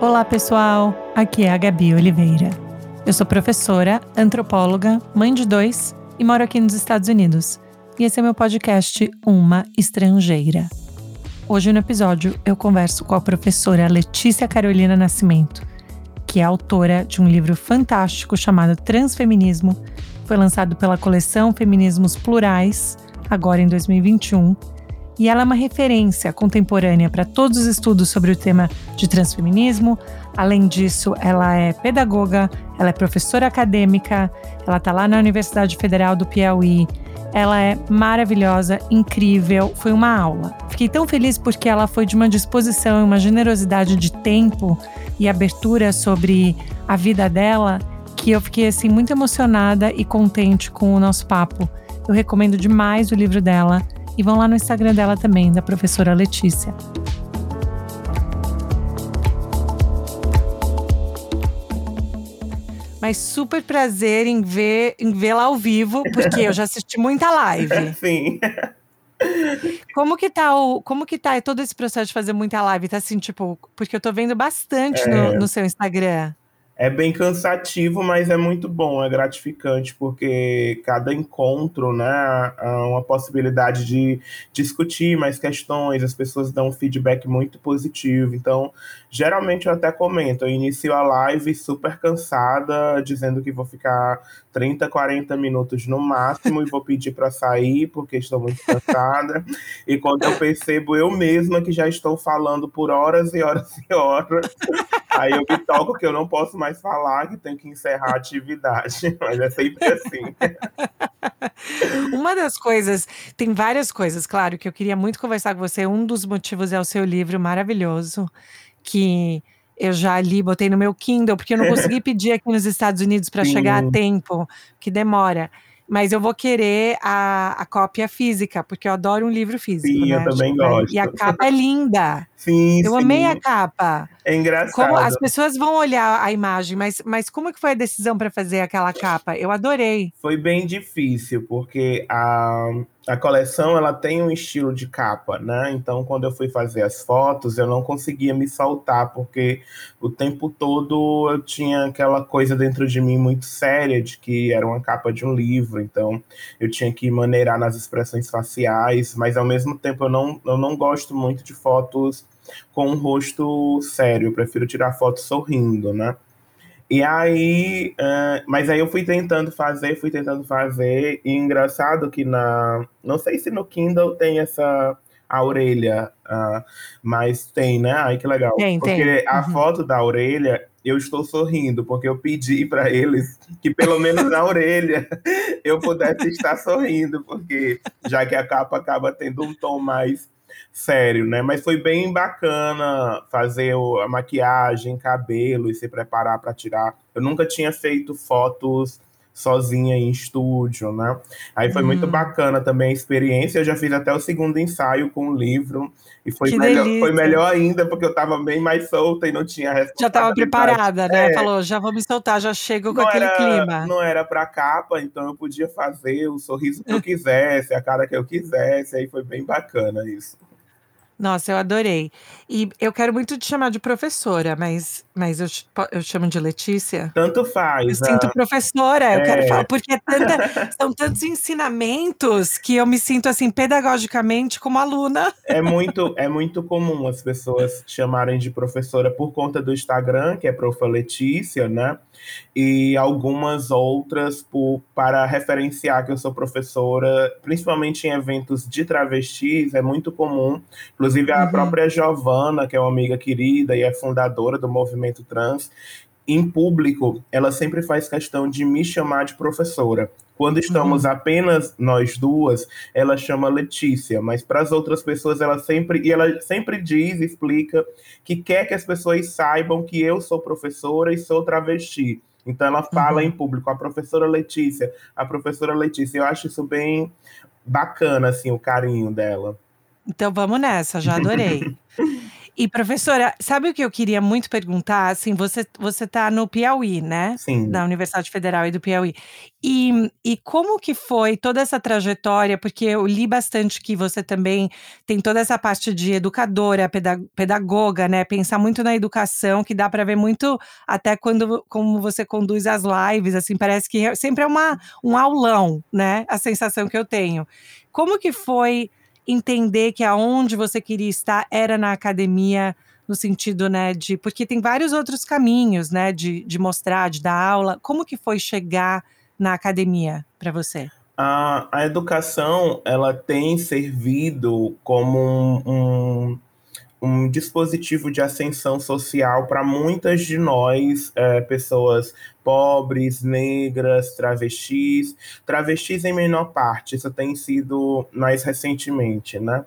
Olá, pessoal. Aqui é a Gabi Oliveira. Eu sou professora, antropóloga, mãe de dois e moro aqui nos Estados Unidos. E esse é meu podcast Uma Estrangeira. Hoje no episódio eu converso com a professora Letícia Carolina Nascimento, que é autora de um livro fantástico chamado Transfeminismo. Foi lançado pela coleção Feminismos Plurais, agora em 2021 e ela é uma referência contemporânea para todos os estudos sobre o tema de transfeminismo. Além disso, ela é pedagoga, ela é professora acadêmica, ela está lá na Universidade Federal do Piauí. Ela é maravilhosa, incrível, foi uma aula. Fiquei tão feliz porque ela foi de uma disposição e uma generosidade de tempo e abertura sobre a vida dela que eu fiquei assim muito emocionada e contente com o nosso papo. Eu recomendo demais o livro dela. E vão lá no Instagram dela também, da professora Letícia. Mas super prazer em ver em vê-la ao vivo, porque eu já assisti muita live. Sim. Como que tá o, como que tá todo esse processo de fazer muita live? Tá assim, tipo, porque eu tô vendo bastante é... no, no seu Instagram é bem cansativo, mas é muito bom, é gratificante, porque cada encontro, né, há uma possibilidade de discutir mais questões, as pessoas dão um feedback muito positivo. Então, geralmente eu até comento, eu inicio a live super cansada, dizendo que vou ficar 30, 40 minutos no máximo e vou pedir para sair, porque estou muito cansada. e quando eu percebo eu mesma que já estou falando por horas e horas e horas, aí eu me toco que eu não posso mais falar que tem que encerrar a atividade, mas é sempre assim. Uma das coisas, tem várias coisas, claro, que eu queria muito conversar com você. Um dos motivos é o seu livro maravilhoso, que eu já li, botei no meu Kindle, porque eu não consegui pedir aqui nos Estados Unidos para chegar a tempo, que demora. Mas eu vou querer a, a cópia física, porque eu adoro um livro físico. Sim, né? eu também tipo, gosto. E a capa é linda. Sim, Eu sim. amei a capa. É engraçado. Como as pessoas vão olhar a imagem, mas, mas como que foi a decisão para fazer aquela capa? Eu adorei. Foi bem difícil, porque a, a coleção ela tem um estilo de capa, né? Então, quando eu fui fazer as fotos, eu não conseguia me soltar, porque o tempo todo eu tinha aquela coisa dentro de mim muito séria de que era uma capa de um livro, então eu tinha que maneirar nas expressões faciais, mas ao mesmo tempo eu não, eu não gosto muito de fotos com um rosto sério, eu prefiro tirar foto sorrindo, né? E aí, uh, mas aí eu fui tentando fazer, fui tentando fazer, e engraçado que na, não sei se no Kindle tem essa a orelha, uh, mas tem, né? Ai que legal. Tem, porque tem. a Uhum. foto da orelha eu estou sorrindo, porque eu pedi para eles que pelo menos na orelha eu pudesse estar sorrindo, porque já que a capa acaba tendo um tom mais sério, né? Mas foi bem bacana fazer a maquiagem, cabelo e se preparar para tirar. Eu nunca tinha feito fotos sozinha em estúdio, né? Aí foi muito Hum. bacana também a experiência. Eu já fiz até o segundo ensaio com o livro e foi Que melhor, delícia. foi melhor ainda porque eu estava bem mais solta e não tinha Já estava preparada, né? É. Falou, já vou me soltar, já chego com Não aquele era, clima. não era pra capa, então eu podia fazer o sorriso que eu quisesse, a cara que eu quisesse, aí foi bem bacana isso. Nossa, eu adorei. E eu quero muito te chamar de professora, mas, mas eu, eu chamo de Letícia. Tanto Eu faz. sinto ah, professora, eu quero é. falar, porque é tanta- são tantos ensinamentos que eu me sinto assim, pedagogicamente, como aluna. É muito, é muito comum as pessoas chamarem de professora por conta do Instagram, que é Profa Letícia, né? E algumas outras por, para referenciar que eu sou professora, principalmente em eventos de travestis, é muito comum. Inclusive, a Uhum. própria Giovana, que é uma amiga querida e é fundadora do movimento trans, em público, ela sempre faz questão de me chamar de professora. Quando estamos apenas nós duas, ela chama Letícia, mas para as outras pessoas ela sempre e ela sempre diz, explica que quer que as pessoas saibam que eu sou professora e sou travesti. Então ela fala Uhum. em público, a professora Letícia, a professora Letícia. Eu acho isso bem bacana assim o carinho dela. Então vamos nessa, já adorei. E professora, sabe o que eu queria muito perguntar? Assim, você você está no Piauí, né? Sim. Da Universidade Federal e do Piauí. E, e como que foi toda essa trajetória? Porque eu li bastante que você também tem toda essa parte de educadora, pedagoga, né? Pensar muito na educação, que dá para ver muito até quando como você conduz as lives, assim, parece que sempre é uma, um aulão, né? A sensação que eu tenho. Como que foi entender que aonde você queria estar era na academia, no sentido, né, de porque tem vários outros caminhos, né, de, de mostrar, de dar aula. Como que foi chegar na academia para você? A, a educação ela tem servido como um, um um dispositivo de ascensão social para muitas de nós, é, pessoas pobres, negras, travestis, travestis em menor parte, isso tem sido mais recentemente, né?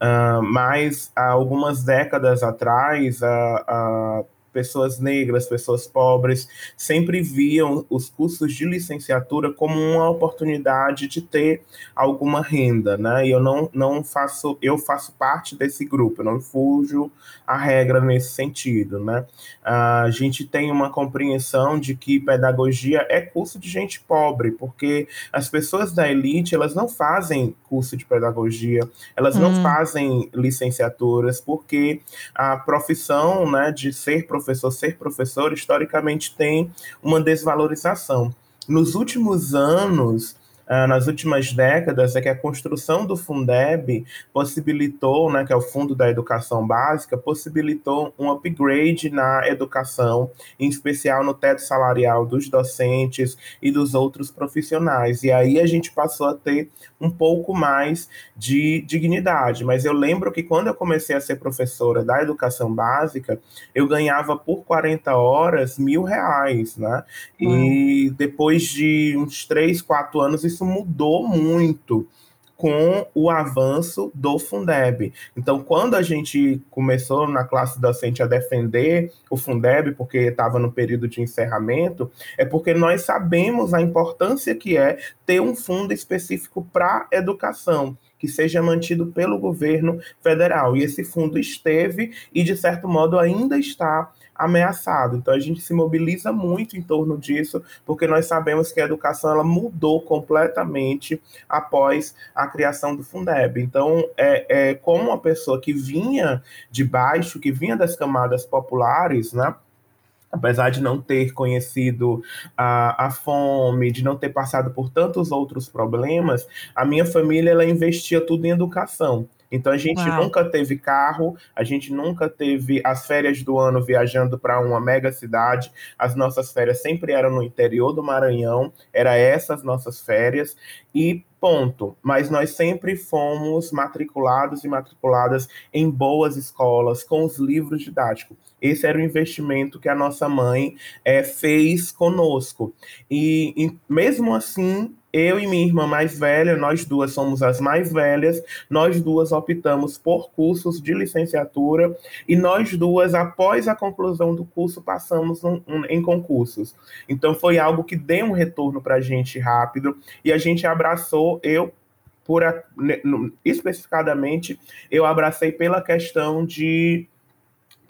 Uh, mas há algumas décadas atrás, a, a pessoas negras, pessoas pobres, sempre viam os cursos de licenciatura como uma oportunidade de ter alguma renda, né? E eu não, não faço, eu faço parte desse grupo, eu não fujo a regra nesse sentido, né? A gente tem uma compreensão de que pedagogia é curso de gente pobre, porque as pessoas da elite, elas não fazem curso de pedagogia, elas hum. não fazem licenciaturas, porque a profissão, né, de ser professor professor ser professor, historicamente tem uma desvalorização. Nos últimos anos, ah, nas últimas décadas é que a construção do Fundeb possibilitou, né, que é o Fundo da Educação Básica, possibilitou um upgrade na educação, em especial no teto salarial dos docentes e dos outros profissionais. E aí a gente passou a ter um pouco mais de dignidade. Mas eu lembro que quando eu comecei a ser professora da educação básica, eu ganhava por 40 horas mil reais, né? Hum. E depois de uns 3, 4 anos, isso mudou muito com o avanço do Fundeb. Então, quando a gente começou na classe docente a defender o Fundeb, porque estava no período de encerramento, é porque nós sabemos a importância que é ter um fundo específico para educação que seja mantido pelo governo federal. E esse fundo esteve e, de certo modo, ainda está ameaçado. Então a gente se mobiliza muito em torno disso, porque nós sabemos que a educação ela mudou completamente após a criação do Fundeb. Então é, é como uma pessoa que vinha de baixo, que vinha das camadas populares, né? Apesar de não ter conhecido a, a fome, de não ter passado por tantos outros problemas, a minha família ela investia tudo em educação. Então a gente Uau. nunca teve carro, a gente nunca teve as férias do ano viajando para uma mega cidade. As nossas férias sempre eram no interior do Maranhão, era essas nossas férias e ponto. Mas nós sempre fomos matriculados e matriculadas em boas escolas com os livros didáticos. Esse era o investimento que a nossa mãe é, fez conosco. E, e mesmo assim eu e minha irmã mais velha, nós duas somos as mais velhas, nós duas optamos por cursos de licenciatura e nós duas, após a conclusão do curso, passamos um, um, em concursos. Então foi algo que deu um retorno para a gente rápido e a gente abraçou, eu por especificadamente, eu abracei pela questão de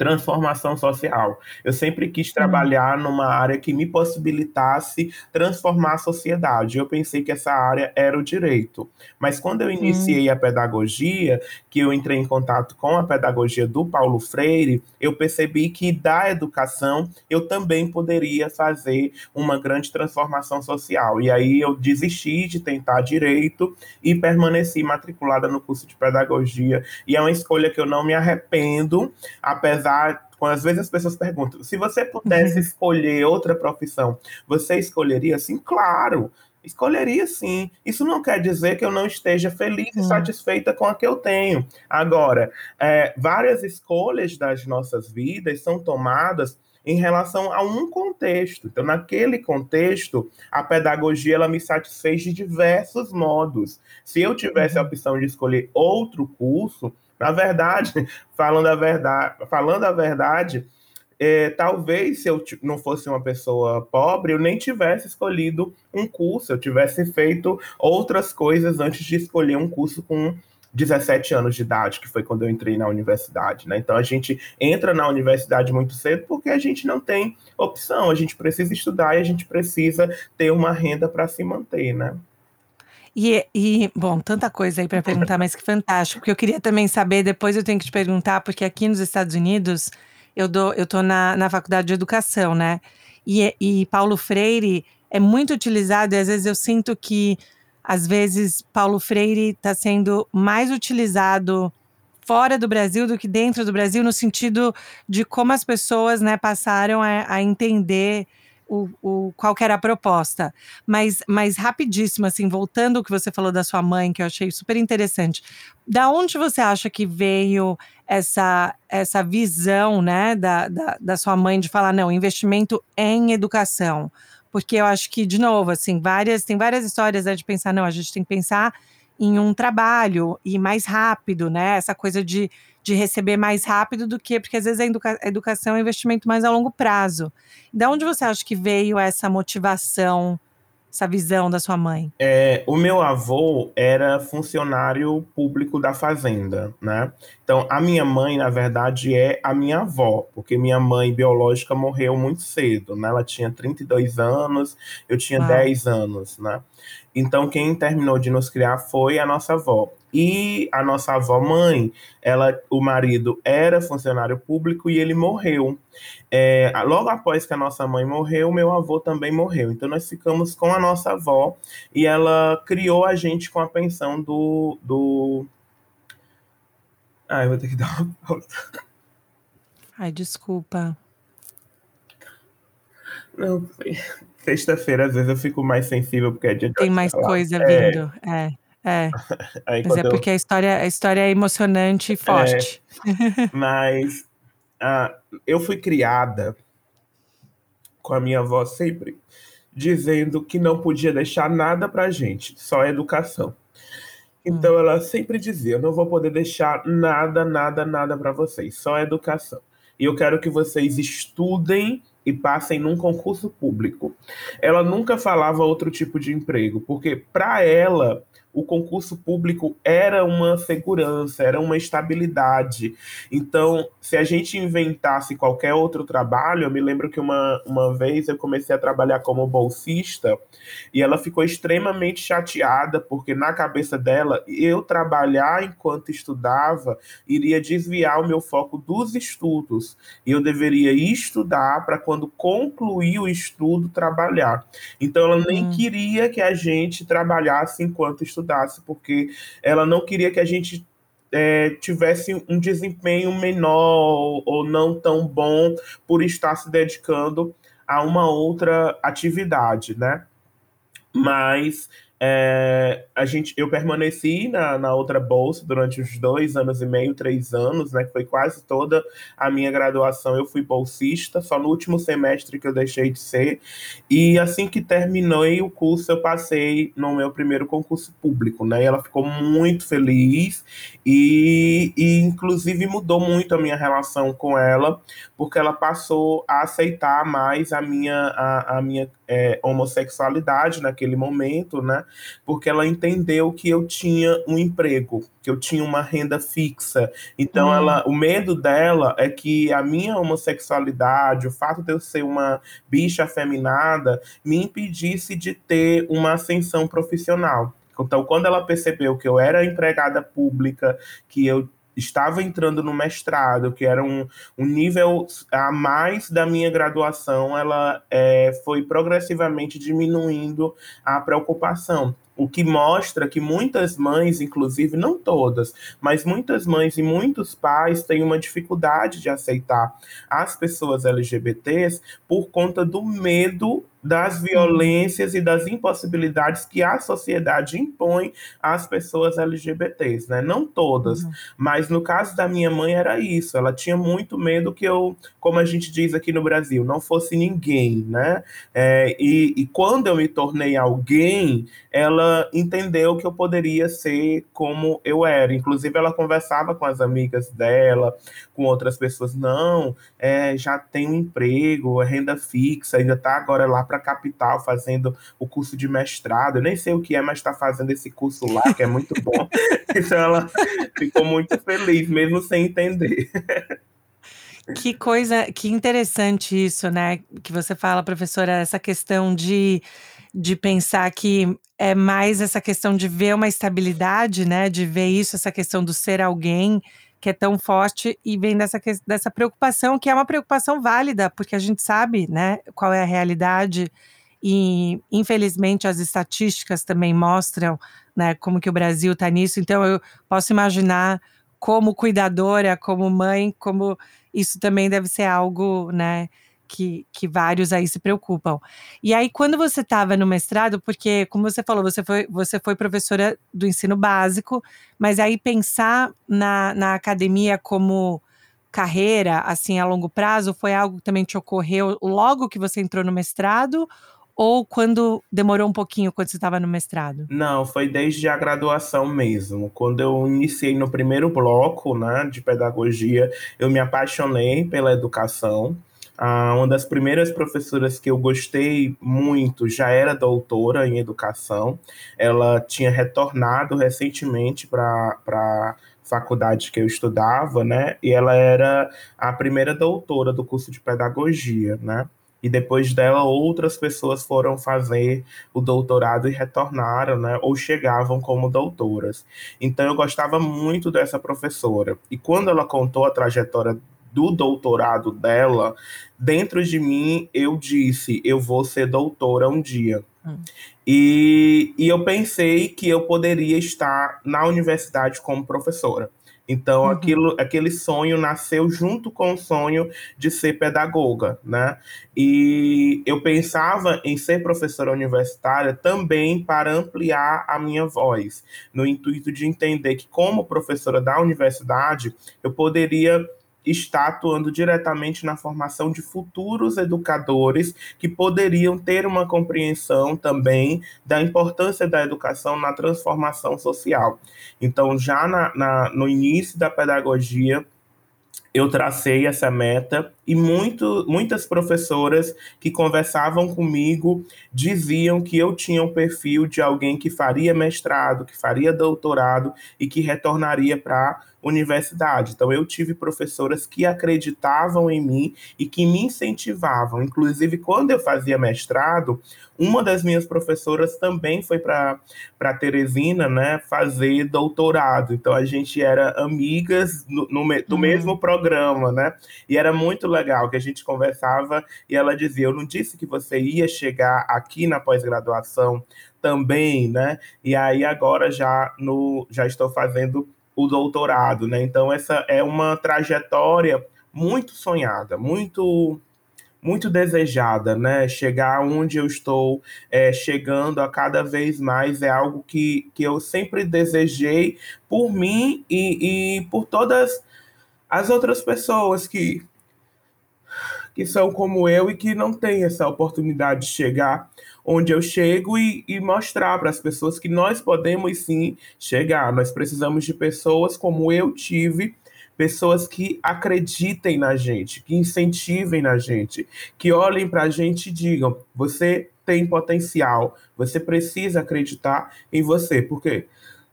transformação social. Eu sempre quis uhum. trabalhar numa área que me possibilitasse transformar a sociedade. Eu pensei que essa área era o direito. Mas quando eu iniciei a pedagogia, que eu entrei em contato com a pedagogia do Paulo Freire, eu percebi que da educação eu também poderia fazer uma grande transformação social. E aí eu desisti de tentar direito e permaneci matriculada no curso de pedagogia. E é uma escolha que eu não me arrependo, apesar quando às vezes as pessoas perguntam, se você pudesse escolher outra profissão, você escolheria? Sim, claro, escolheria sim. Isso não quer dizer que eu não esteja feliz e satisfeita com a que eu tenho. Agora, é, várias escolhas das nossas vidas são tomadas em relação a um contexto. Então, naquele contexto, a pedagogia ela me satisfez de diversos modos. Se eu tivesse a uhum. opção de escolher outro curso, na verdade, falando a verdade, falando a verdade, é, talvez se eu não fosse uma pessoa pobre, eu nem tivesse escolhido um curso, eu tivesse feito outras coisas antes de escolher um curso com 17 anos de idade, que foi quando eu entrei na universidade, né? Então a gente entra na universidade muito cedo porque a gente não tem opção, a gente precisa estudar e a gente precisa ter uma renda para se manter, né? E, e, bom, tanta coisa aí para perguntar, mas que fantástico. Porque eu queria também saber, depois eu tenho que te perguntar, porque aqui nos Estados Unidos, eu dou, eu tô na, na faculdade de educação, né? E, e Paulo Freire é muito utilizado, e às vezes eu sinto que, às vezes, Paulo Freire está sendo mais utilizado fora do Brasil do que dentro do Brasil, no sentido de como as pessoas né, passaram a, a entender o, o, qual era a proposta. Mas, mas rapidíssimo, assim, voltando ao que você falou da sua mãe, que eu achei super interessante. Da onde você acha que veio essa, essa visão né, da, da, da sua mãe de falar, não, investimento em educação? Porque eu acho que, de novo, assim, várias, tem várias histórias né, de pensar, não, a gente tem que pensar em um trabalho e mais rápido, né? Essa coisa de, de receber mais rápido do que, porque às vezes a, educa a educação é um investimento mais a longo prazo. De onde você acha que veio essa motivação, essa visão da sua mãe? É, o meu avô era funcionário público da fazenda, né? Então, a minha mãe, na verdade, é a minha avó, porque minha mãe biológica morreu muito cedo, né? Ela tinha 32 anos, eu tinha ah. 10 anos, né? Então, quem terminou de nos criar foi a nossa avó. E a nossa avó mãe, ela, o marido era funcionário público e ele morreu. É, logo após que a nossa mãe morreu, meu avô também morreu. Então nós ficamos com a nossa avó e ela criou a gente com a pensão do. do... Ai, vou ter que dar uma pausa. Ai, desculpa. Não, sexta-feira às vezes eu fico mais sensível porque é dia de Tem mais falar. coisa é. vindo, é. É. Aí, mas é porque eu... a, história, a história é emocionante e forte. É, mas uh, eu fui criada com a minha avó sempre dizendo que não podia deixar nada pra gente, só educação. Então hum. ela sempre dizia: eu não vou poder deixar nada, nada, nada para vocês, só educação. E eu quero que vocês estudem e passem num concurso público. Ela nunca falava outro tipo de emprego, porque para ela o concurso público era uma segurança, era uma estabilidade. Então, se a gente inventasse qualquer outro trabalho, eu me lembro que uma, uma vez eu comecei a trabalhar como bolsista e ela ficou extremamente chateada, porque na cabeça dela, eu trabalhar enquanto estudava iria desviar o meu foco dos estudos. E eu deveria estudar para quando concluir o estudo, trabalhar. Então, ela nem hum. queria que a gente trabalhasse enquanto estudava estudasse, porque ela não queria que a gente é, tivesse um desempenho menor ou não tão bom por estar se dedicando a uma outra atividade, né? Mas é, a gente, eu permaneci na, na outra bolsa durante os dois anos e meio, três anos, né? Que foi quase toda a minha graduação. Eu fui bolsista, só no último semestre que eu deixei de ser. E assim que terminei o curso, eu passei no meu primeiro concurso público, né? E ela ficou muito feliz e, e inclusive mudou muito a minha relação com ela, porque ela passou a aceitar mais a minha, a, a minha é, homossexualidade naquele momento, né? porque ela entendeu que eu tinha um emprego, que eu tinha uma renda fixa. Então, uhum. ela, o medo dela é que a minha homossexualidade, o fato de eu ser uma bicha afeminada, me impedisse de ter uma ascensão profissional. Então, quando ela percebeu que eu era empregada pública, que eu estava entrando no mestrado, que era um, um nível a mais da minha graduação, ela é, foi progressivamente diminuindo a preocupação. O que mostra que muitas mães, inclusive, não todas, mas muitas mães e muitos pais têm uma dificuldade de aceitar as pessoas LGBTs por conta do medo das uhum. violências e das impossibilidades que a sociedade impõe às pessoas LGBTs, né? Não todas, uhum. mas no caso da minha mãe era isso. Ela tinha muito medo que eu, como a gente diz aqui no Brasil, não fosse ninguém, né? É, e, e quando eu me tornei alguém, ela entendeu que eu poderia ser como eu era. Inclusive, ela conversava com as amigas dela, com outras pessoas. Não, é, já tem um emprego, é renda fixa, ainda tá agora lá para a capital fazendo o curso de mestrado. Eu nem sei o que é, mas está fazendo esse curso lá, que é muito bom. então ela ficou muito feliz, mesmo sem entender. Que coisa, que interessante isso, né? Que você fala, professora, essa questão de, de pensar que é mais essa questão de ver uma estabilidade, né? De ver isso, essa questão do ser alguém que é tão forte e vem dessa, dessa preocupação, que é uma preocupação válida, porque a gente sabe, né, qual é a realidade e infelizmente as estatísticas também mostram, né, como que o Brasil está nisso. Então eu posso imaginar como cuidadora, como mãe, como isso também deve ser algo, né, que, que vários aí se preocupam. E aí, quando você estava no mestrado, porque, como você falou, você foi, você foi professora do ensino básico, mas aí pensar na, na academia como carreira, assim, a longo prazo, foi algo que também te ocorreu logo que você entrou no mestrado? ou quando demorou um pouquinho quando você estava no mestrado? Não, foi desde a graduação mesmo. Quando eu iniciei no primeiro bloco, né, de pedagogia, eu me apaixonei pela educação. Ah, uma das primeiras professoras que eu gostei muito já era doutora em educação. Ela tinha retornado recentemente para faculdade que eu estudava, né? E ela era a primeira doutora do curso de pedagogia, né? e depois dela outras pessoas foram fazer o doutorado e retornaram, né, ou chegavam como doutoras. Então eu gostava muito dessa professora. E quando ela contou a trajetória do doutorado dela, dentro de mim eu disse, eu vou ser doutora um dia. Hum. E, e eu pensei que eu poderia estar na universidade como professora. Então, uhum. aquilo, aquele sonho nasceu junto com o sonho de ser pedagoga, né? E eu pensava em ser professora universitária também para ampliar a minha voz, no intuito de entender que, como professora da universidade, eu poderia está atuando diretamente na formação de futuros educadores que poderiam ter uma compreensão também da importância da educação na transformação social. Então, já na, na, no início da pedagogia, eu tracei essa meta e muito, muitas professoras que conversavam comigo diziam que eu tinha um perfil de alguém que faria mestrado, que faria doutorado e que retornaria para universidade. Então eu tive professoras que acreditavam em mim e que me incentivavam. Inclusive quando eu fazia mestrado, uma das minhas professoras também foi para Teresina, né, fazer doutorado. Então a gente era amigas no, no do uhum. mesmo programa, né? E era muito legal que a gente conversava e ela dizia: "Eu não disse que você ia chegar aqui na pós-graduação também, né? E aí agora já no já estou fazendo o doutorado, né? Então essa é uma trajetória muito sonhada, muito muito desejada, né? Chegar onde eu estou é, chegando a cada vez mais é algo que, que eu sempre desejei por mim e, e por todas as outras pessoas que, que são como eu e que não têm essa oportunidade de chegar onde eu chego e, e mostrar para as pessoas que nós podemos sim chegar. Nós precisamos de pessoas como eu tive, pessoas que acreditem na gente, que incentivem na gente, que olhem para a gente e digam: você tem potencial, você precisa acreditar em você, porque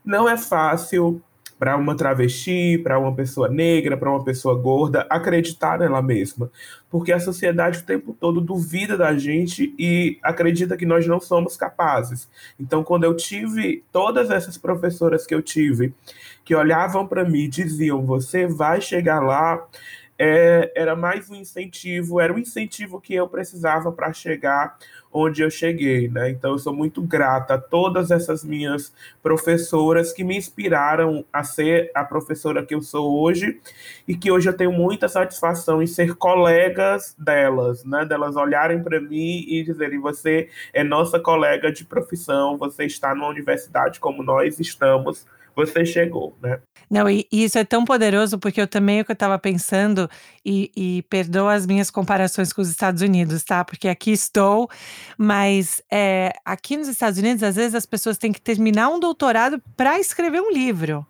não é fácil para uma travesti, para uma pessoa negra, para uma pessoa gorda, acreditar nela mesma. Porque a sociedade o tempo todo duvida da gente e acredita que nós não somos capazes. Então, quando eu tive todas essas professoras que eu tive, que olhavam para mim e diziam: você vai chegar lá, é, era mais um incentivo, era um incentivo que eu precisava para chegar onde eu cheguei, né? Então eu sou muito grata a todas essas minhas professoras que me inspiraram a ser a professora que eu sou hoje e que hoje eu tenho muita satisfação em ser colegas delas, né? Delas olharem para mim e dizerem: você é nossa colega de profissão, você está numa universidade como nós estamos você chegou, né? Não, e, e isso é tão poderoso porque eu também o que eu estava pensando e, e perdoa as minhas comparações com os Estados Unidos, tá? Porque aqui estou, mas é, aqui nos Estados Unidos às vezes as pessoas têm que terminar um doutorado para escrever um livro.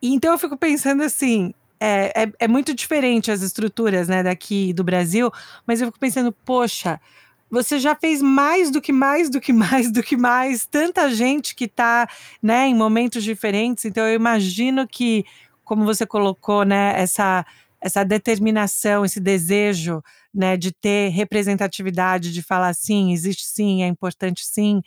Então eu fico pensando assim, é, é, é, muito diferente as estruturas né, daqui do Brasil, mas eu fico pensando, poxa, você já fez mais do que mais do que mais do que mais, tanta gente que está né, em momentos diferentes. Então eu imagino que, como você colocou, né, essa, essa determinação, esse desejo né, de ter representatividade, de falar sim, existe sim, é importante sim.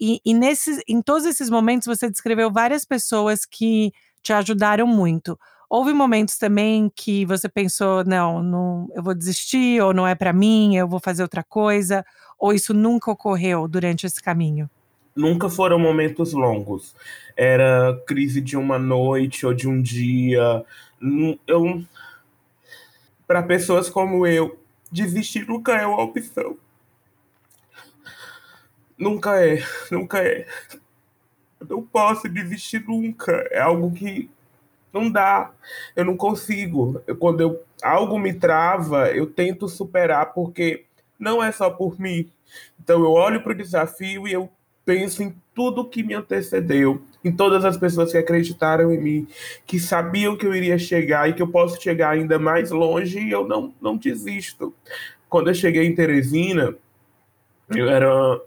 E, e nesses, em todos esses momentos você descreveu várias pessoas que te ajudaram muito. Houve momentos também que você pensou, não, não eu vou desistir, ou não é para mim, eu vou fazer outra coisa, ou isso nunca ocorreu durante esse caminho? Nunca foram momentos longos. Era crise de uma noite ou de um dia. Eu, para pessoas como eu, desistir nunca é uma opção. Nunca é, nunca é. Eu não posso desistir nunca. É algo que não dá, eu não consigo. Eu, quando eu, algo me trava, eu tento superar, porque não é só por mim. Então eu olho para o desafio e eu penso em tudo que me antecedeu, em todas as pessoas que acreditaram em mim, que sabiam que eu iria chegar e que eu posso chegar ainda mais longe e eu não, não desisto. Quando eu cheguei em Teresina, eu era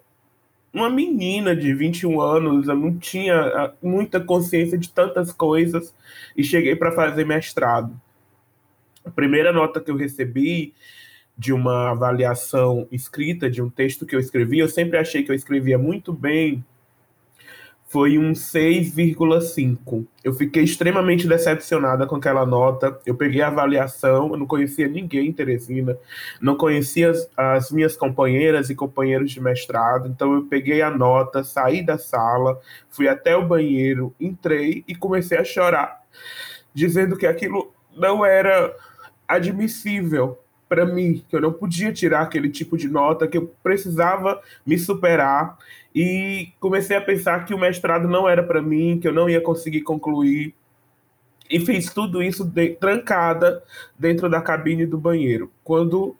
uma menina de 21 anos, eu não tinha ah, muita consciência de tantas coisas e cheguei para fazer mestrado. A primeira nota que eu recebi de uma avaliação escrita, de um texto que eu escrevi, eu sempre achei que eu escrevia muito bem, foi um 6,5. Eu fiquei extremamente decepcionada com aquela nota. Eu peguei a avaliação, eu não conhecia ninguém em Teresina, não conhecia as, as, minhas companheiras e companheiros de mestrado, então eu peguei a nota, saí da sala, fui até o banheiro, entrei e comecei a chorar, dizendo que aquilo não era admissível para mim, que eu não podia tirar aquele tipo de nota, que eu precisava me superar e comecei a pensar que o mestrado não era para mim, que eu não ia conseguir concluir. E fiz tudo isso de, trancada dentro da cabine do banheiro. Quando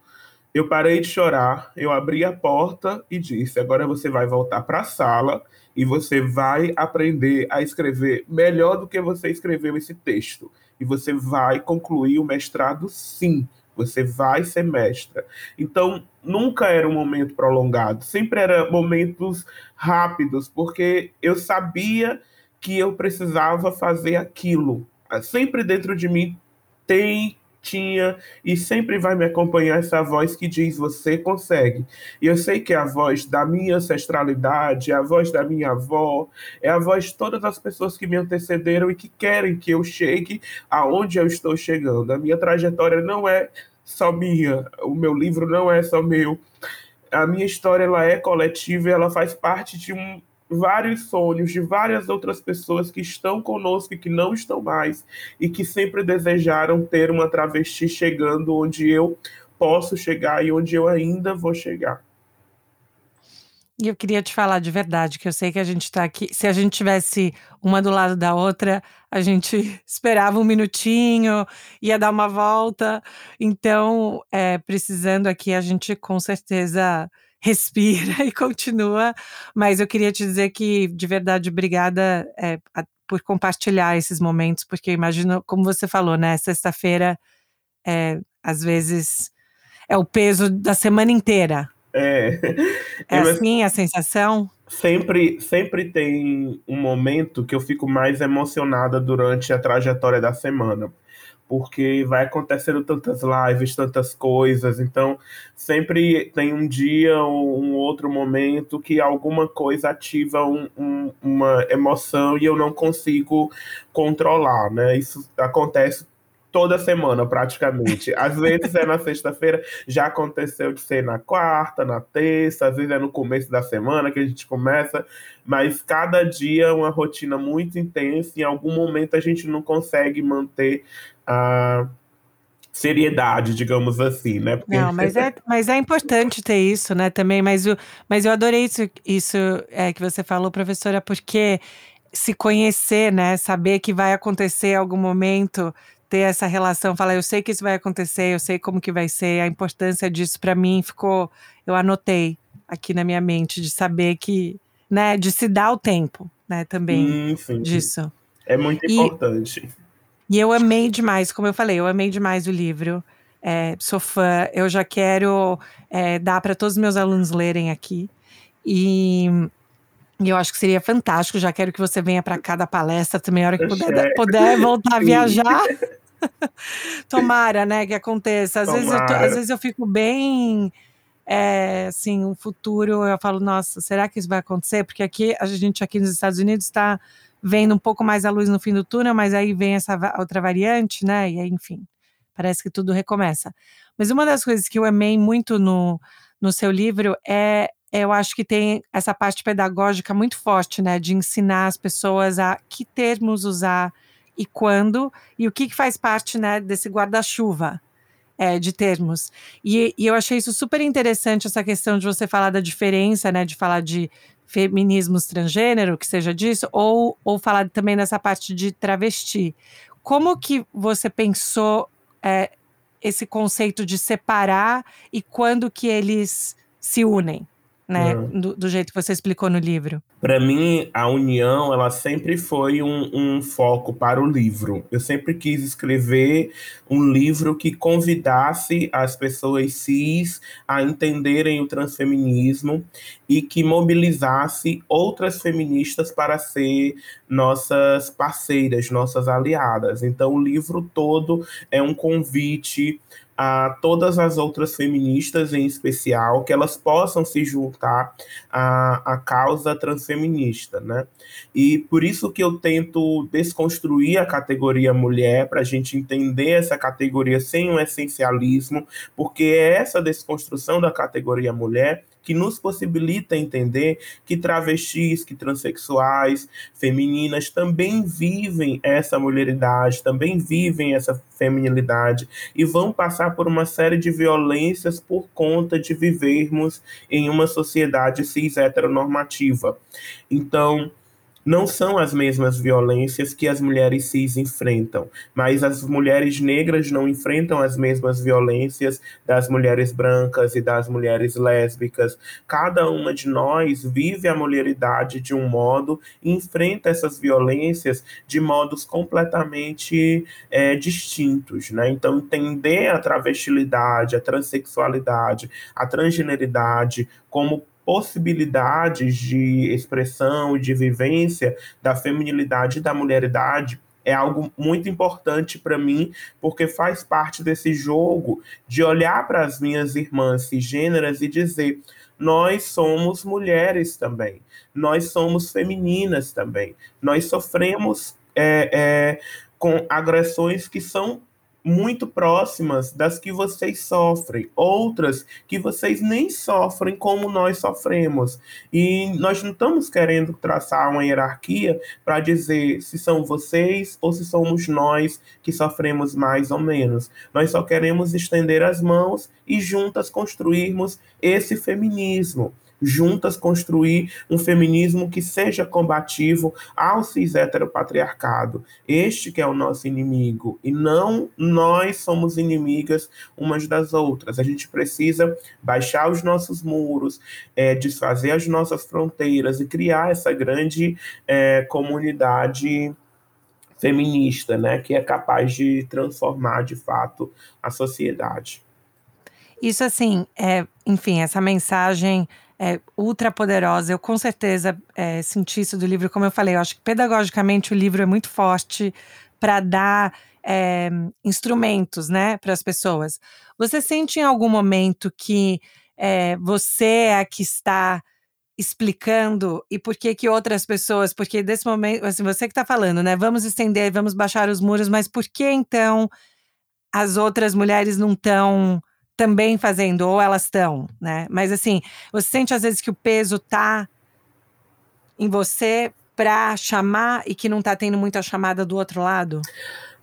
eu parei de chorar, eu abri a porta e disse: agora você vai voltar para a sala e você vai aprender a escrever melhor do que você escreveu esse texto. E você vai concluir o mestrado, sim você vai ser mestra. Então, nunca era um momento prolongado, sempre era momentos rápidos, porque eu sabia que eu precisava fazer aquilo. Sempre dentro de mim tem tinha e sempre vai me acompanhar essa voz que diz você consegue. E eu sei que é a voz da minha ancestralidade, é a voz da minha avó, é a voz de todas as pessoas que me antecederam e que querem que eu chegue aonde eu estou chegando. A minha trajetória não é só minha, o meu livro não é só meu. A minha história ela é coletiva ela faz parte de um, vários sonhos de várias outras pessoas que estão conosco e que não estão mais e que sempre desejaram ter uma travesti chegando onde eu posso chegar e onde eu ainda vou chegar. E eu queria te falar de verdade, que eu sei que a gente está aqui. Se a gente tivesse uma do lado da outra, a gente esperava um minutinho, ia dar uma volta. Então, é, precisando aqui, a gente com certeza respira e continua. Mas eu queria te dizer que, de verdade, obrigada é, a, por compartilhar esses momentos, porque eu imagino, como você falou, né? Sexta-feira, é, às vezes, é o peso da semana inteira é, é assim a sensação? Sempre, sempre tem um momento que eu fico mais emocionada durante a trajetória da semana, porque vai acontecendo tantas lives, tantas coisas, então sempre tem um dia ou um outro momento que alguma coisa ativa um, um, uma emoção e eu não consigo controlar, né? Isso acontece toda semana, praticamente. Às vezes é na sexta-feira, já aconteceu de ser na quarta, na terça, às vezes é no começo da semana que a gente começa, mas cada dia é uma rotina muito intensa e em algum momento a gente não consegue manter a seriedade, digamos assim, né? Porque... Não, mas é, mas é importante ter isso, né, também, mas, o, mas eu adorei isso, isso é, que você falou, professora, porque se conhecer, né, saber que vai acontecer algum momento, ter essa relação, falar, eu sei que isso vai acontecer, eu sei como que vai ser, a importância disso para mim ficou, eu anotei aqui na minha mente de saber que, né, de se dar o tempo, né, também sim, disso. É muito importante. E, e eu amei demais, como eu falei, eu amei demais o livro. é, sou fã, eu já quero é, dar para todos os meus alunos lerem aqui. E, e, eu acho que seria fantástico. Já quero que você venha para cada palestra também, a hora que puder, puder voltar a viajar. Tomara, né, que aconteça. Às vezes, eu tô, às vezes eu fico bem é, assim, o futuro, eu falo, nossa, será que isso vai acontecer? Porque aqui, a gente aqui nos Estados Unidos está vendo um pouco mais a luz no fim do túnel, mas aí vem essa outra variante, né? E aí, enfim, parece que tudo recomeça. Mas uma das coisas que eu amei muito no, no seu livro é, eu acho que tem essa parte pedagógica muito forte, né? De ensinar as pessoas a que termos usar e quando, e o que, que faz parte, né, desse guarda-chuva é, de termos. E, e, eu achei isso super interessante, essa questão de você falar da diferença, né? De falar de feminismo transgênero, que seja disso, ou, ou falar também nessa parte de travesti. Como que você pensou é, esse conceito de separar e quando que eles se unem? Né? É. Do, do, jeito que você explicou no livro. Para mim, a união, ela sempre foi um, um, foco para o livro. Eu sempre quis escrever um livro que convidasse as pessoas cis a entenderem o transfeminismo e que mobilizasse outras feministas para ser nossas parceiras, nossas aliadas. Então, o livro todo é um convite a todas as outras feministas, em especial, que elas possam se juntar à, à causa transfeminista, né? E por isso que eu tento desconstruir a categoria mulher, para a gente entender essa categoria sem um essencialismo, porque é essa desconstrução da categoria mulher que nos possibilita entender que travestis, que transexuais, femininas também vivem essa mulheridade, também vivem essa feminilidade e vão passar por uma série de violências por conta de vivermos em uma sociedade cis heteronormativa. Então, não são as mesmas violências que as mulheres cis enfrentam, mas as mulheres negras não enfrentam as mesmas violências das mulheres brancas e das mulheres lésbicas. Cada uma de nós vive a mulheridade de um modo e enfrenta essas violências de modos completamente é, distintos. Né? Então, entender a travestilidade, a transexualidade, a transgeneridade como possibilidades de expressão e de vivência da feminilidade e da mulheridade é algo muito importante para mim, porque faz parte desse jogo de olhar para as minhas irmãs cisgêneras e dizer: nós somos mulheres também, nós somos femininas também, nós sofremos é, é, com agressões que são muito próximas das que vocês sofrem, outras que vocês nem sofrem como nós sofremos. E nós não estamos querendo traçar uma hierarquia para dizer se são vocês ou se somos nós que sofremos mais ou menos. Nós só queremos estender as mãos e juntas construirmos esse feminismo juntas construir um feminismo que seja combativo ao cis heteropatriarcado. Este que é o nosso inimigo, e não nós somos inimigas umas das outras. A gente precisa baixar os nossos muros, é, desfazer as nossas fronteiras e criar essa grande é, comunidade feminista, né, que é capaz de transformar de fato a sociedade. Isso assim, é, enfim, essa mensagem é, ultra poderosa. Eu com certeza é, senti isso do livro. Como eu falei, eu acho que pedagogicamente o livro é muito forte para dar é, instrumentos né, para as pessoas. Você sente em algum momento que é, você é a que está explicando e por que que outras pessoas, porque desse momento, assim, você que está falando, né? Vamos estender, vamos baixar os muros, mas por que então as outras mulheres não estão também fazendo, ou elas estão, né? Mas assim, você sente às vezes que o peso tá em você para chamar e que não tá tendo muita chamada do outro lado?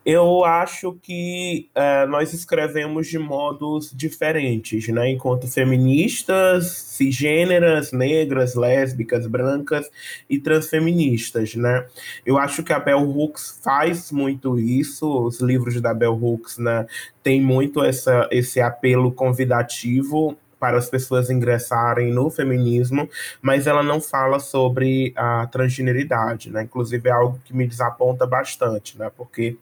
Eu acho que é, nós escrevemos de modos diferentes, né? Enquanto feministas, cisgêneras, negras, lésbicas, brancas e transfeministas, né? Eu acho que a Bell Hooks faz muito isso, os livros da Bell Hooks, né? Tem muito essa, esse apelo convidativo para as pessoas ingressarem no feminismo, mas ela não fala sobre a transgeneridade, né? Inclusive é algo que me desaponta bastante, né? Porque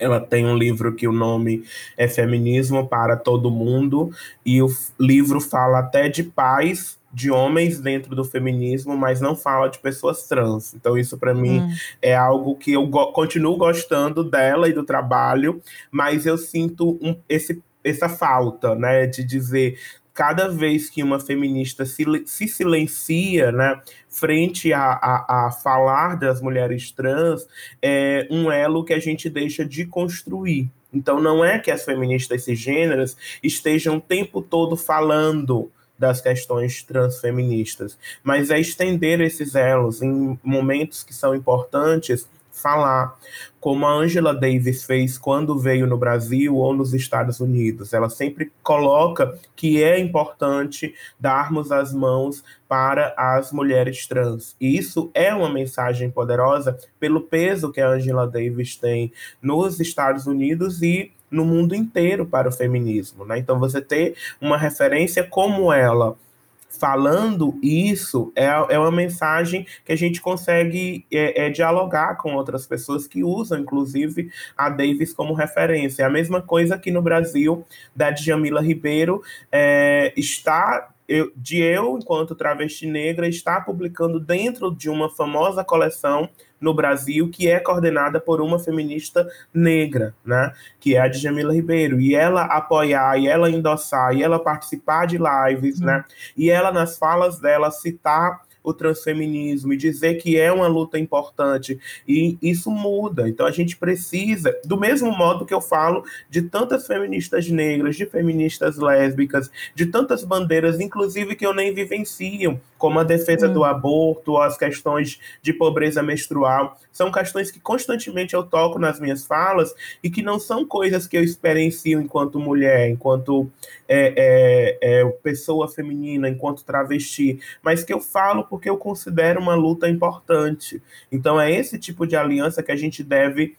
Ela tem um livro que o nome é Feminismo para Todo Mundo, e o livro fala até de pais de homens dentro do feminismo, mas não fala de pessoas trans. Então, isso para mim hum. é algo que eu go continuo gostando dela e do trabalho, mas eu sinto um, esse, essa falta, né, de dizer cada vez que uma feminista se, se silencia, né, frente a, a, a, falar das mulheres trans, é um elo que a gente deixa de construir. Então, não é que as feministas cisgêneras estejam o tempo todo falando das questões transfeministas, mas é estender esses elos em momentos que são importantes falar, como a Angela Davis fez quando veio no Brasil ou nos Estados Unidos. Ela sempre coloca que é importante darmos as mãos para as mulheres trans. E isso é uma mensagem poderosa pelo peso que a Angela Davis tem nos Estados Unidos e no mundo inteiro para o feminismo. Né? Então, você ter uma referência como ela falando isso é, é uma mensagem que a gente consegue é, é, dialogar com outras pessoas que usam, inclusive, a Davis como referência. É a mesma coisa que no Brasil, da Djamila Ribeiro é, está eu, de eu, enquanto travesti negra, está publicando dentro de uma famosa coleção no Brasil que é coordenada por uma feminista negra, né? Que é a Djamila Ribeiro. E ela apoiar, e ela endossar, e ela participar de lives, uhum. né? E ela, nas falas dela, citar o transfeminismo e dizer que é uma luta importante. E isso muda. Então a gente precisa, do mesmo modo que eu falo de tantas feministas negras, de feministas lésbicas, de tantas bandeiras, inclusive que eu nem vivencio, como a defesa hum. do aborto, as questões de pobreza menstrual. São questões que constantemente eu toco nas minhas falas e que não são coisas que eu experiencio enquanto mulher, enquanto é, é, é, pessoa feminina, enquanto travesti, mas que eu falo porque eu considero uma luta importante. Então é esse tipo de aliança que a gente deve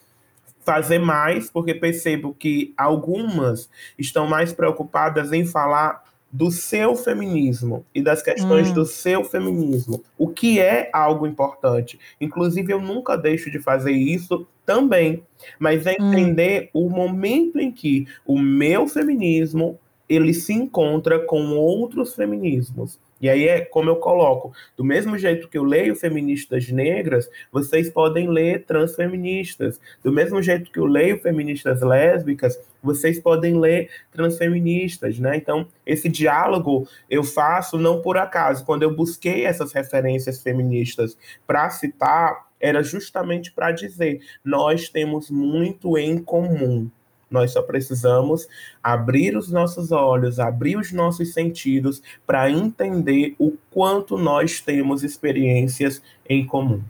fazer mais, porque percebo que algumas estão mais preocupadas em falar do seu feminismo e das questões hum. do seu feminismo, o que é algo importante. Inclusive, eu nunca deixo de fazer isso também, mas é hum. entender hum. o momento em que o meu feminismo ele se encontra com outros feminismos. E aí é como eu coloco, do mesmo jeito que eu leio feministas negras, vocês podem ler transfeministas. Do mesmo jeito que eu leio feministas lésbicas, vocês podem ler transfeministas, né? Então, esse diálogo eu faço não por acaso. Quando eu busquei essas referências feministas para citar, era justamente para dizer: nós temos muito em comum. Nós só precisamos abrir os nossos olhos, abrir os nossos sentidos para entender o quanto nós temos experiências em comum.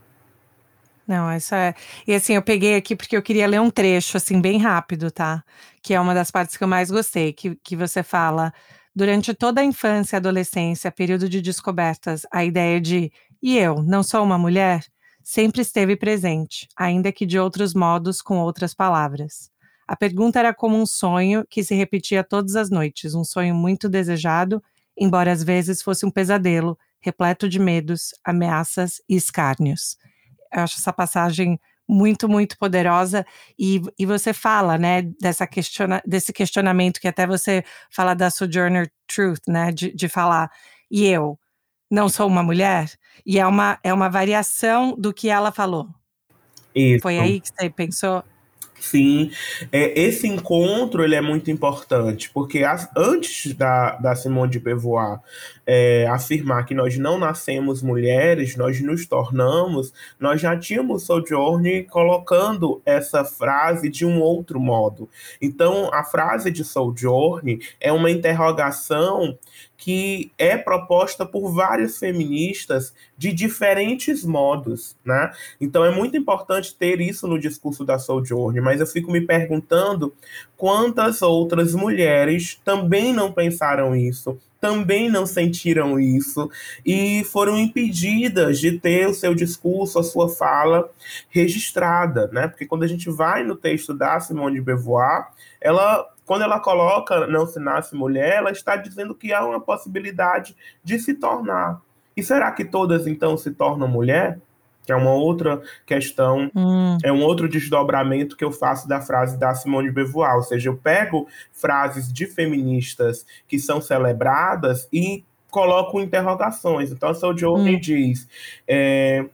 Não, essa é. E assim, eu peguei aqui porque eu queria ler um trecho, assim, bem rápido, tá? Que é uma das partes que eu mais gostei, que, que você fala. Durante toda a infância e adolescência, período de descobertas, a ideia de e eu, não sou uma mulher, sempre esteve presente, ainda que de outros modos, com outras palavras. A pergunta era como um sonho que se repetia todas as noites, um sonho muito desejado, embora às vezes fosse um pesadelo, repleto de medos, ameaças e escárnios. Eu acho essa passagem muito, muito poderosa. E, e você fala, né, dessa questiona, desse questionamento que até você fala da Sojourner Truth, né, de, de falar, e eu não sou uma mulher? E é uma, é uma variação do que ela falou. Isso. Foi aí que você pensou? Sim, é, esse encontro ele é muito importante, porque as, antes da, da Simone de Beauvoir é, afirmar que nós não nascemos mulheres, nós nos tornamos, nós já tínhamos Sojourner colocando essa frase de um outro modo. Então, a frase de Sojourner é uma interrogação que é proposta por vários feministas de diferentes modos, né? Então é muito importante ter isso no discurso da Sojourner, mas eu fico me perguntando quantas outras mulheres também não pensaram isso, também não sentiram isso e foram impedidas de ter o seu discurso, a sua fala registrada, né? Porque quando a gente vai no texto da Simone de Beauvoir, ela quando ela coloca não se nasce mulher, ela está dizendo que há uma possibilidade de se tornar. E será que todas então se tornam mulher? que é uma outra questão, hum. é um outro desdobramento que eu faço da frase da Simone de Beauvoir, ou seja, eu pego frases de feministas que são celebradas e coloco interrogações. Então, a Sojourner hum. diz, é,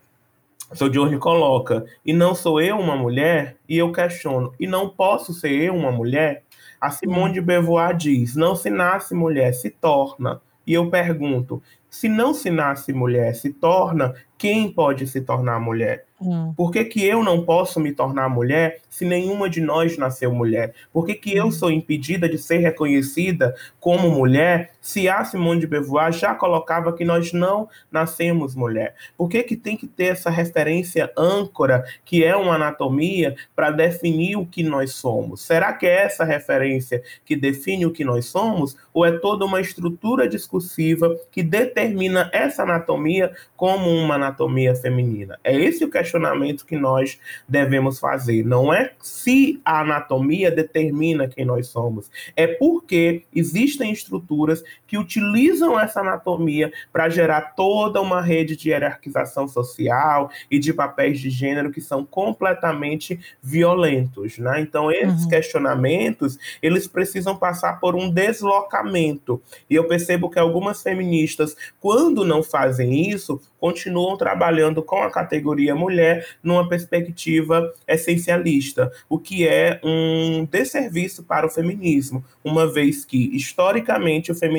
Sojourner coloca, e não sou eu uma mulher? E eu questiono, e não posso ser eu uma mulher? A Simone de Beauvoir diz, não se nasce mulher, se torna. E eu pergunto, se não se nasce mulher, se torna, quem pode se tornar mulher? Hum. Por que, que eu não posso me tornar mulher se nenhuma de nós nasceu mulher? Por que, que hum. eu sou impedida de ser reconhecida como mulher se a Simone de Beauvoir já colocava que nós não nascemos mulher? Por que, que tem que ter essa referência âncora, que é uma anatomia, para definir o que nós somos? Será que é essa referência que define o que nós somos? Ou é toda uma estrutura discursiva que determina essa anatomia como uma anatomia feminina? É esse o questionamento que nós devemos fazer. Não é se a anatomia determina quem nós somos, é porque existem estruturas que utilizam essa anatomia para gerar toda uma rede de hierarquização social e de papéis de gênero que são completamente violentos, né? Então esses uhum. questionamentos eles precisam passar por um deslocamento e eu percebo que algumas feministas quando não fazem isso continuam trabalhando com a categoria mulher numa perspectiva essencialista, o que é um desserviço para o feminismo, uma vez que, historicamente, o feminismo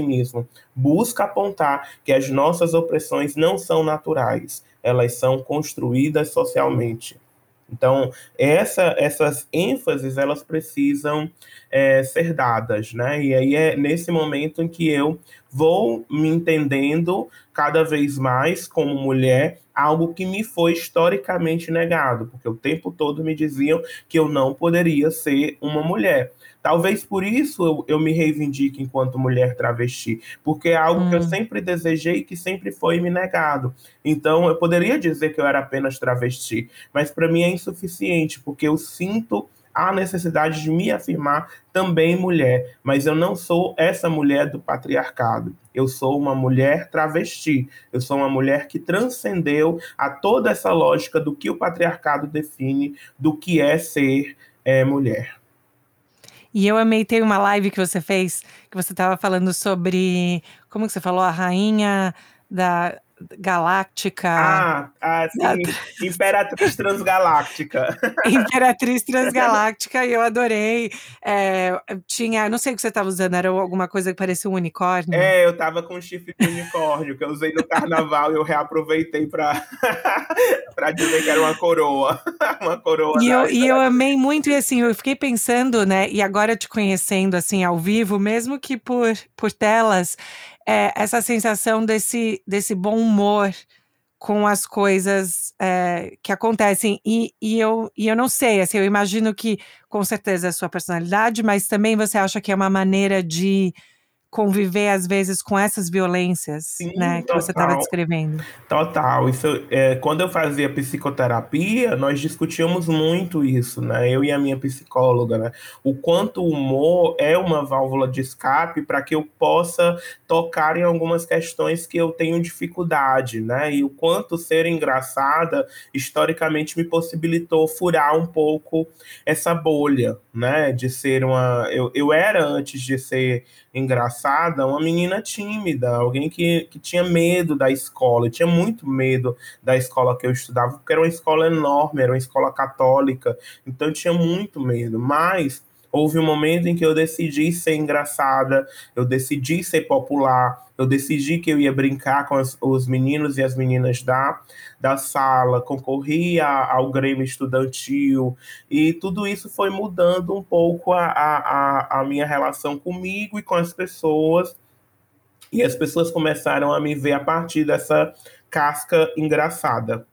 busca apontar que as nossas opressões não são naturais, elas são construídas socialmente. Então, essa, essas ênfases, elas precisam é, ser dadas, né? E aí é nesse momento em que eu vou me entendendo cada vez mais como mulher, algo que me foi historicamente negado, porque o tempo todo me diziam que eu não poderia ser uma mulher. Talvez por isso eu, eu me reivindique enquanto mulher travesti, porque é algo hum. que eu hum. sempre desejei e que sempre foi me negado. Então eu poderia dizer que eu era apenas travesti, mas para mim é insuficiente, porque eu sinto a necessidade de me afirmar também mulher, mas eu não sou essa mulher do patriarcado. Eu sou uma mulher travesti. Eu sou uma mulher que transcendeu a toda essa lógica do que o patriarcado define do que é ser é, mulher. E eu amei, tem uma live que você fez, que você estava falando sobre, como que você falou, a rainha da galáctica. Ah, ah sim. Imperatriz Transgaláctica. Imperatriz Transgaláctica, e eu adorei. É, tinha, não sei o que você estava usando, era alguma coisa que parecia um unicórnio. É, eu estava com um chifre de unicórnio, que eu usei no carnaval e eu reaproveitei para dizer que era uma coroa. uma coroa. E eu, e eu amei muito, e assim, eu fiquei pensando, né, e agora te conhecendo, assim, ao vivo, mesmo que por, por telas, é, essa sensação desse, desse bom humor com as coisas é, que acontecem. E, e, eu, e eu não sei, assim, eu imagino que com certeza é a sua personalidade, mas também você acha que é uma maneira de conviver às vezes com essas violências, Sim, né, que você estava descrevendo. Total. Isso, é, quando eu fazia psicoterapia, nós discutíamos muito isso, né? Eu e a minha psicóloga, né? O quanto o humor é uma válvula de escape para que eu possa tocar em algumas questões que eu tenho dificuldade, né? E o quanto ser engraçada historicamente me possibilitou furar um pouco essa bolha, né? De ser uma, eu, eu era antes de ser engraçada, uma menina tímida, alguém que, que tinha medo da escola, tinha muito medo da escola que eu estudava, porque era uma escola enorme, era uma escola católica, então eu tinha muito medo, mas houve um momento em que eu decidi ser engraçada, eu decidi ser popular, eu decidi que eu ia brincar com as, os meninos e as meninas da, da sala, concorria ao Grêmio Estudantil, e tudo isso foi mudando um pouco a, a, a minha relação comigo e com as pessoas, e as pessoas começaram a me ver a partir dessa casca engraçada.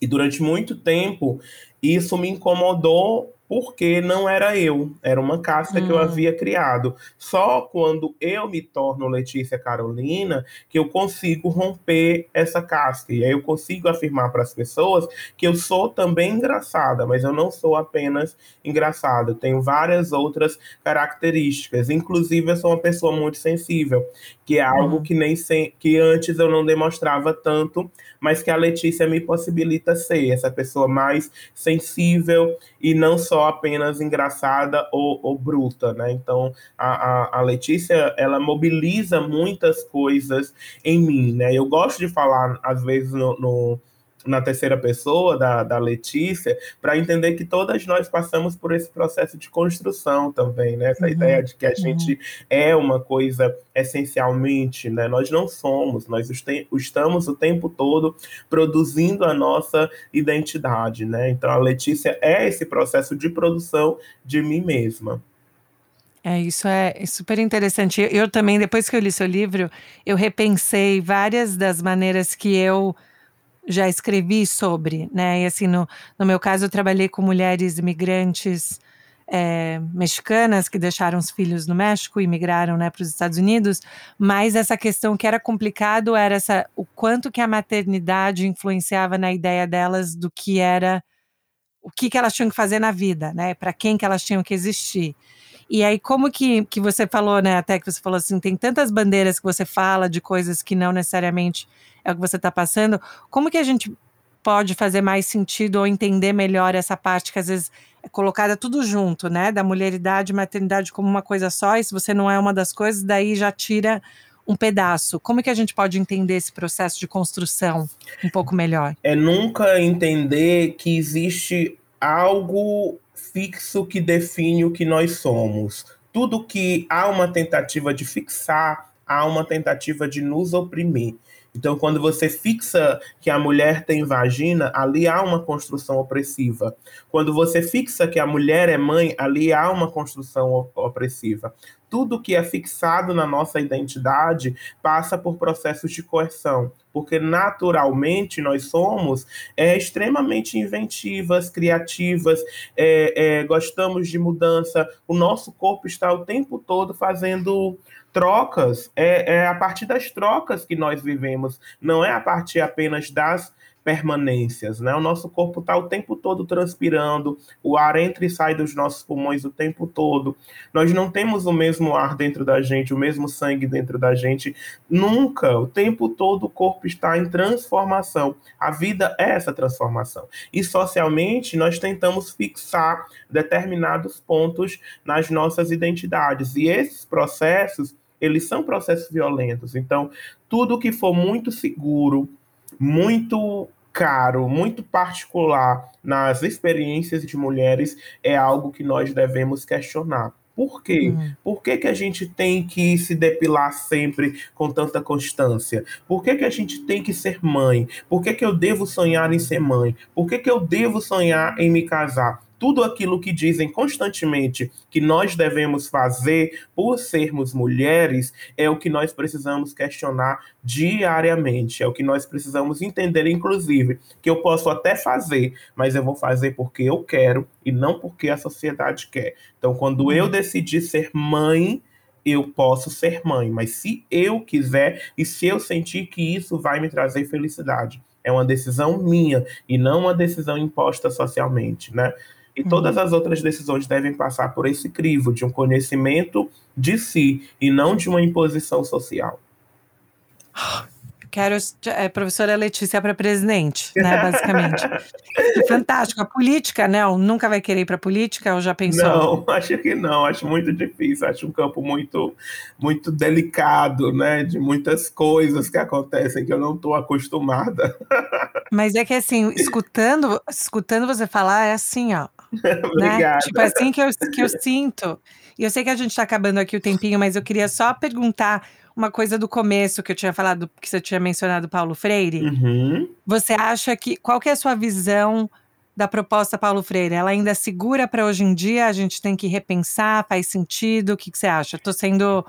E durante muito tempo, isso me incomodou porque não era eu, era uma casca hum. que eu hum. havia criado. Só quando eu me torno Letícia Carolina que eu consigo romper essa casca. E aí eu consigo afirmar para as pessoas que eu sou também engraçada, mas eu não sou apenas engraçada. Eu tenho várias outras características. Inclusive, eu sou uma pessoa muito sensível, que é algo hum. que nem sem, que antes eu não demonstrava tanto, mas que a Letícia me possibilita ser essa pessoa mais sensível e não só apenas engraçada ou, ou bruta, né? Então a, a, a, Letícia ela mobiliza muitas coisas em mim, né? Eu gosto de falar às vezes no, no na terceira pessoa da, da Letícia, para entender que todas nós passamos por esse processo de construção também, né? Essa uhum, ideia de que a uhum. gente é uma coisa essencialmente, né? Nós não somos, nós estamos o tempo todo produzindo a nossa identidade, né? Então a Letícia é esse processo de produção de mim mesma. É, isso é super interessante. Eu também, depois que eu li seu livro, eu repensei várias das maneiras que eu já escrevi sobre, né? E assim, no, no meu caso, eu trabalhei com mulheres imigrantes é, mexicanas que deixaram os filhos no México e migraram né, para os Estados Unidos, mas essa questão que era complicado era essa, o quanto que a maternidade influenciava na ideia delas do que era o que, que elas tinham que fazer na vida, né? Para quem que elas tinham que existir. E aí, como que, que você falou, né? Até que você falou assim, tem tantas bandeiras que você fala de coisas que não necessariamente é o que você está passando. Como que a gente pode fazer mais sentido ou entender melhor essa parte que às vezes é colocada tudo junto, né? Da mulheridade e maternidade como uma coisa só, e se você não é uma das coisas, daí já tira um pedaço. Como que a gente pode entender esse processo de construção um pouco melhor? É nunca entender que existe algo fixo que define o que nós somos. Tudo que há uma tentativa de fixar, há uma tentativa de nos oprimir. Então, quando você fixa que a mulher tem vagina, ali há uma construção opressiva. Quando você fixa que a mulher é mãe, ali há uma construção opressiva. Tudo que é fixado na nossa identidade passa por processos de coerção, porque naturalmente nós somos é, extremamente inventivas, criativas, é, é, gostamos de mudança. O nosso corpo está o tempo todo fazendo trocas, é, é a partir das trocas que nós vivemos, não é a partir apenas das permanências, né? O nosso corpo está o tempo todo transpirando, o ar entra e sai dos nossos pulmões o tempo todo. Nós não temos o mesmo ar dentro da gente, o mesmo sangue dentro da gente, nunca. O tempo todo o corpo está em transformação. A vida é essa transformação. E socialmente nós tentamos fixar determinados pontos nas nossas identidades. E esses processos eles são processos violentos. Então, tudo que for muito seguro, muito caro, muito particular nas experiências de mulheres é algo que nós devemos questionar. Por quê? Uhum. Por que, que a gente tem que se depilar sempre com tanta constância? Por que, que a gente tem que ser mãe? Por que, que eu devo sonhar em ser mãe? Por que, que eu devo sonhar em me casar? Tudo aquilo que dizem constantemente que nós devemos fazer por sermos mulheres é o que nós precisamos questionar diariamente, é o que nós precisamos entender, inclusive, que eu posso até fazer, mas eu vou fazer porque eu quero e não porque a sociedade quer. Então, quando eu decidir ser mãe, eu posso ser mãe, mas se eu quiser e se eu sentir que isso vai me trazer felicidade, é uma decisão minha e não uma decisão imposta socialmente, né? E todas uhum. as outras decisões devem passar por esse crivo de um conhecimento de si e não de uma imposição social. Quero é, professora Letícia para presidente, né, basicamente. Fantástico. A política, né? Nunca vai querer ir para política ou já pensou? Não, acho que não. Acho muito difícil. Acho um campo muito, muito delicado, né? De muitas coisas que acontecem que eu não estou acostumada. Mas é que assim, escutando, escutando você falar, é assim, ó. Né? Tipo assim que eu, que eu sinto. E eu sei que a gente está acabando aqui o tempinho, mas eu queria só perguntar uma coisa do começo que eu tinha falado, que você tinha mencionado Paulo Freire. Uhum. Você acha que. Qual que é a sua visão da proposta Paulo Freire? Ela ainda é segura para hoje em dia? A gente tem que repensar? Faz sentido? O que, que você acha? Estou sendo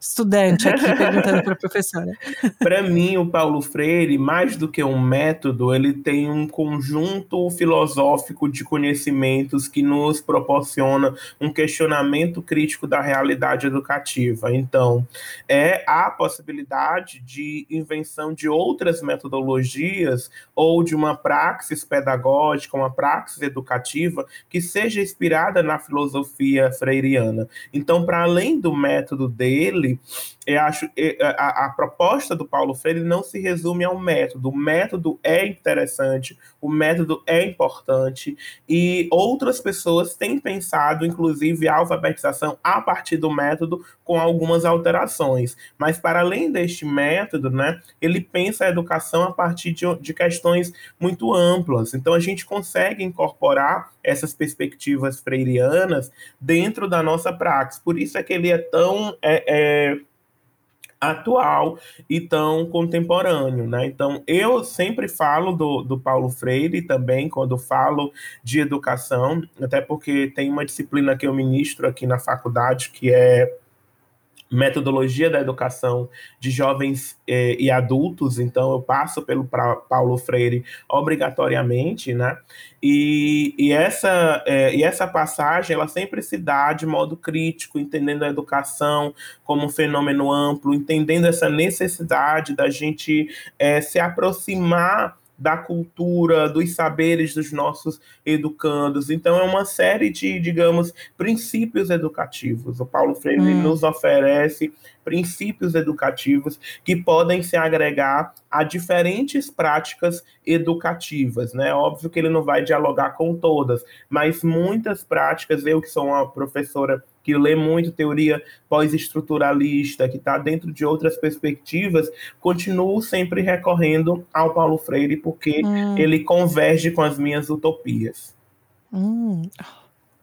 estudante aqui perguntando para a professora. para mim, o Paulo Freire, mais do que um método, ele tem um conjunto filosófico de conhecimentos que nos proporciona um questionamento crítico da realidade educativa. Então, é a possibilidade de invenção de outras metodologias ou de uma praxis pedagógica, uma praxis educativa que seja inspirada na filosofia freiriana. Então, para além do método dele, ele, eu acho a, a, proposta do Paulo Freire não se resume ao método. O método é interessante, o método é importante e outras pessoas têm pensado, inclusive, a alfabetização a partir do método com algumas alterações. Mas para além deste método, né, ele pensa a educação a partir de, de questões muito amplas. Então a gente consegue incorporar essas perspectivas freirianas dentro da nossa praxis. Por isso é que ele é tão é, é, atual e tão contemporâneo, né? Então, eu sempre falo do, do Paulo Freire também, quando falo de educação, até porque tem uma disciplina que eu ministro aqui na faculdade, que é metodologia da educação de jovens eh, e adultos, então eu passo pelo pra, Paulo Freire obrigatoriamente, né? E, e, essa, eh, e essa passagem ela sempre se dá de modo crítico, entendendo a educação como um fenômeno amplo, entendendo essa necessidade da gente eh, se aproximar da cultura, dos saberes dos nossos educandos. Então, é uma série de, digamos, princípios educativos. O Paulo Freire hum. nos oferece princípios educativos que podem se agregar a diferentes práticas educativas, né? Óbvio que ele não vai dialogar com todas, mas muitas práticas, eu que sou uma professora que lê muito teoria pós-estruturalista, que está dentro de outras perspectivas, continuo sempre recorrendo ao Paulo Freire, porque hum. ele converge com as minhas utopias. Hum.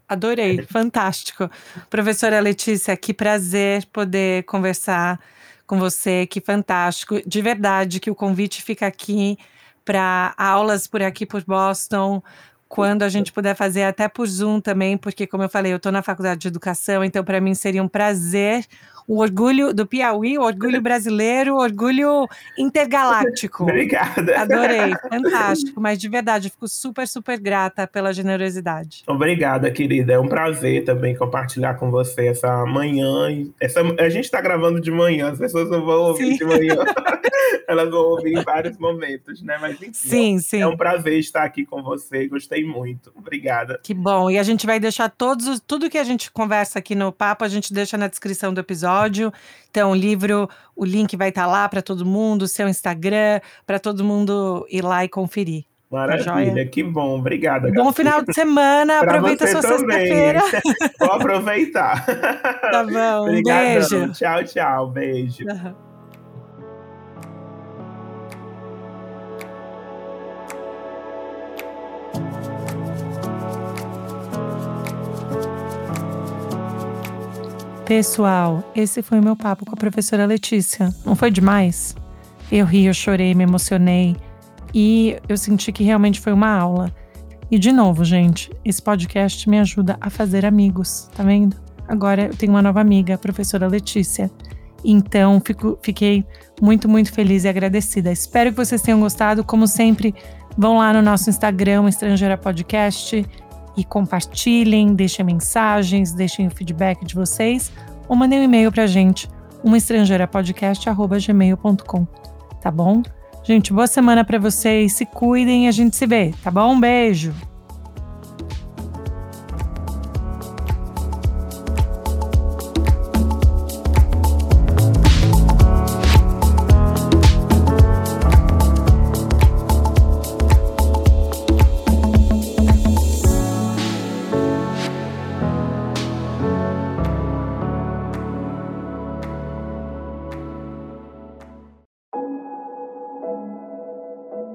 Adorei, fantástico. Professora Letícia, que prazer poder conversar com você, que fantástico. De verdade, que o convite fica aqui para aulas por aqui por Boston, quando a gente puder fazer até por Zoom também, porque como eu falei, eu estou na faculdade de educação, então para mim seria um prazer o orgulho do Piauí, o orgulho brasileiro, o orgulho intergaláctico. Obrigada. Adorei, fantástico. Mas de verdade, fico super, super grata pela generosidade. Obrigada, querida. É um prazer também compartilhar com você essa manhã. Essa, a gente está gravando de manhã, as pessoas não vão ouvir sim. de manhã. Elas vão ouvir em vários momentos, né? Mas enfim, sim, sim. é um prazer estar aqui com você. Gostei muito. Obrigada. Que bom. E a gente vai deixar todos, tudo que a gente conversa aqui no papo, a gente deixa na descrição do episódio episódio. Então, o livro, o link vai estar tá lá para todo mundo, seu Instagram, para todo mundo ir lá e conferir. Tá Maravilha, que bom, obrigada. Bom final de semana, aproveita sua sexta-feira. Vou aproveitar. Tá bom, beijo. Tchau, tchau, beijo. Uhum. Pessoal, esse foi o meu papo com a professora Letícia. Não foi demais? Eu ri, eu chorei, me emocionei e eu senti que realmente foi uma aula. E de novo, gente, esse podcast me ajuda a fazer amigos, tá vendo? Agora eu tenho uma nova amiga, a professora Letícia. Então, fico, fiquei muito, muito feliz e agradecida. Espero que vocês tenham gostado. Como sempre, vão lá no nosso Instagram, Estrangeira Podcast, e compartilhem, deixem mensagens, deixem o feedback de vocês ou mandem um e-mail para a gente, umaestrangeirapodcast.gmail.com, tá bom? Gente, boa semana para vocês, se cuidem e a gente se vê, tá bom? Beijo!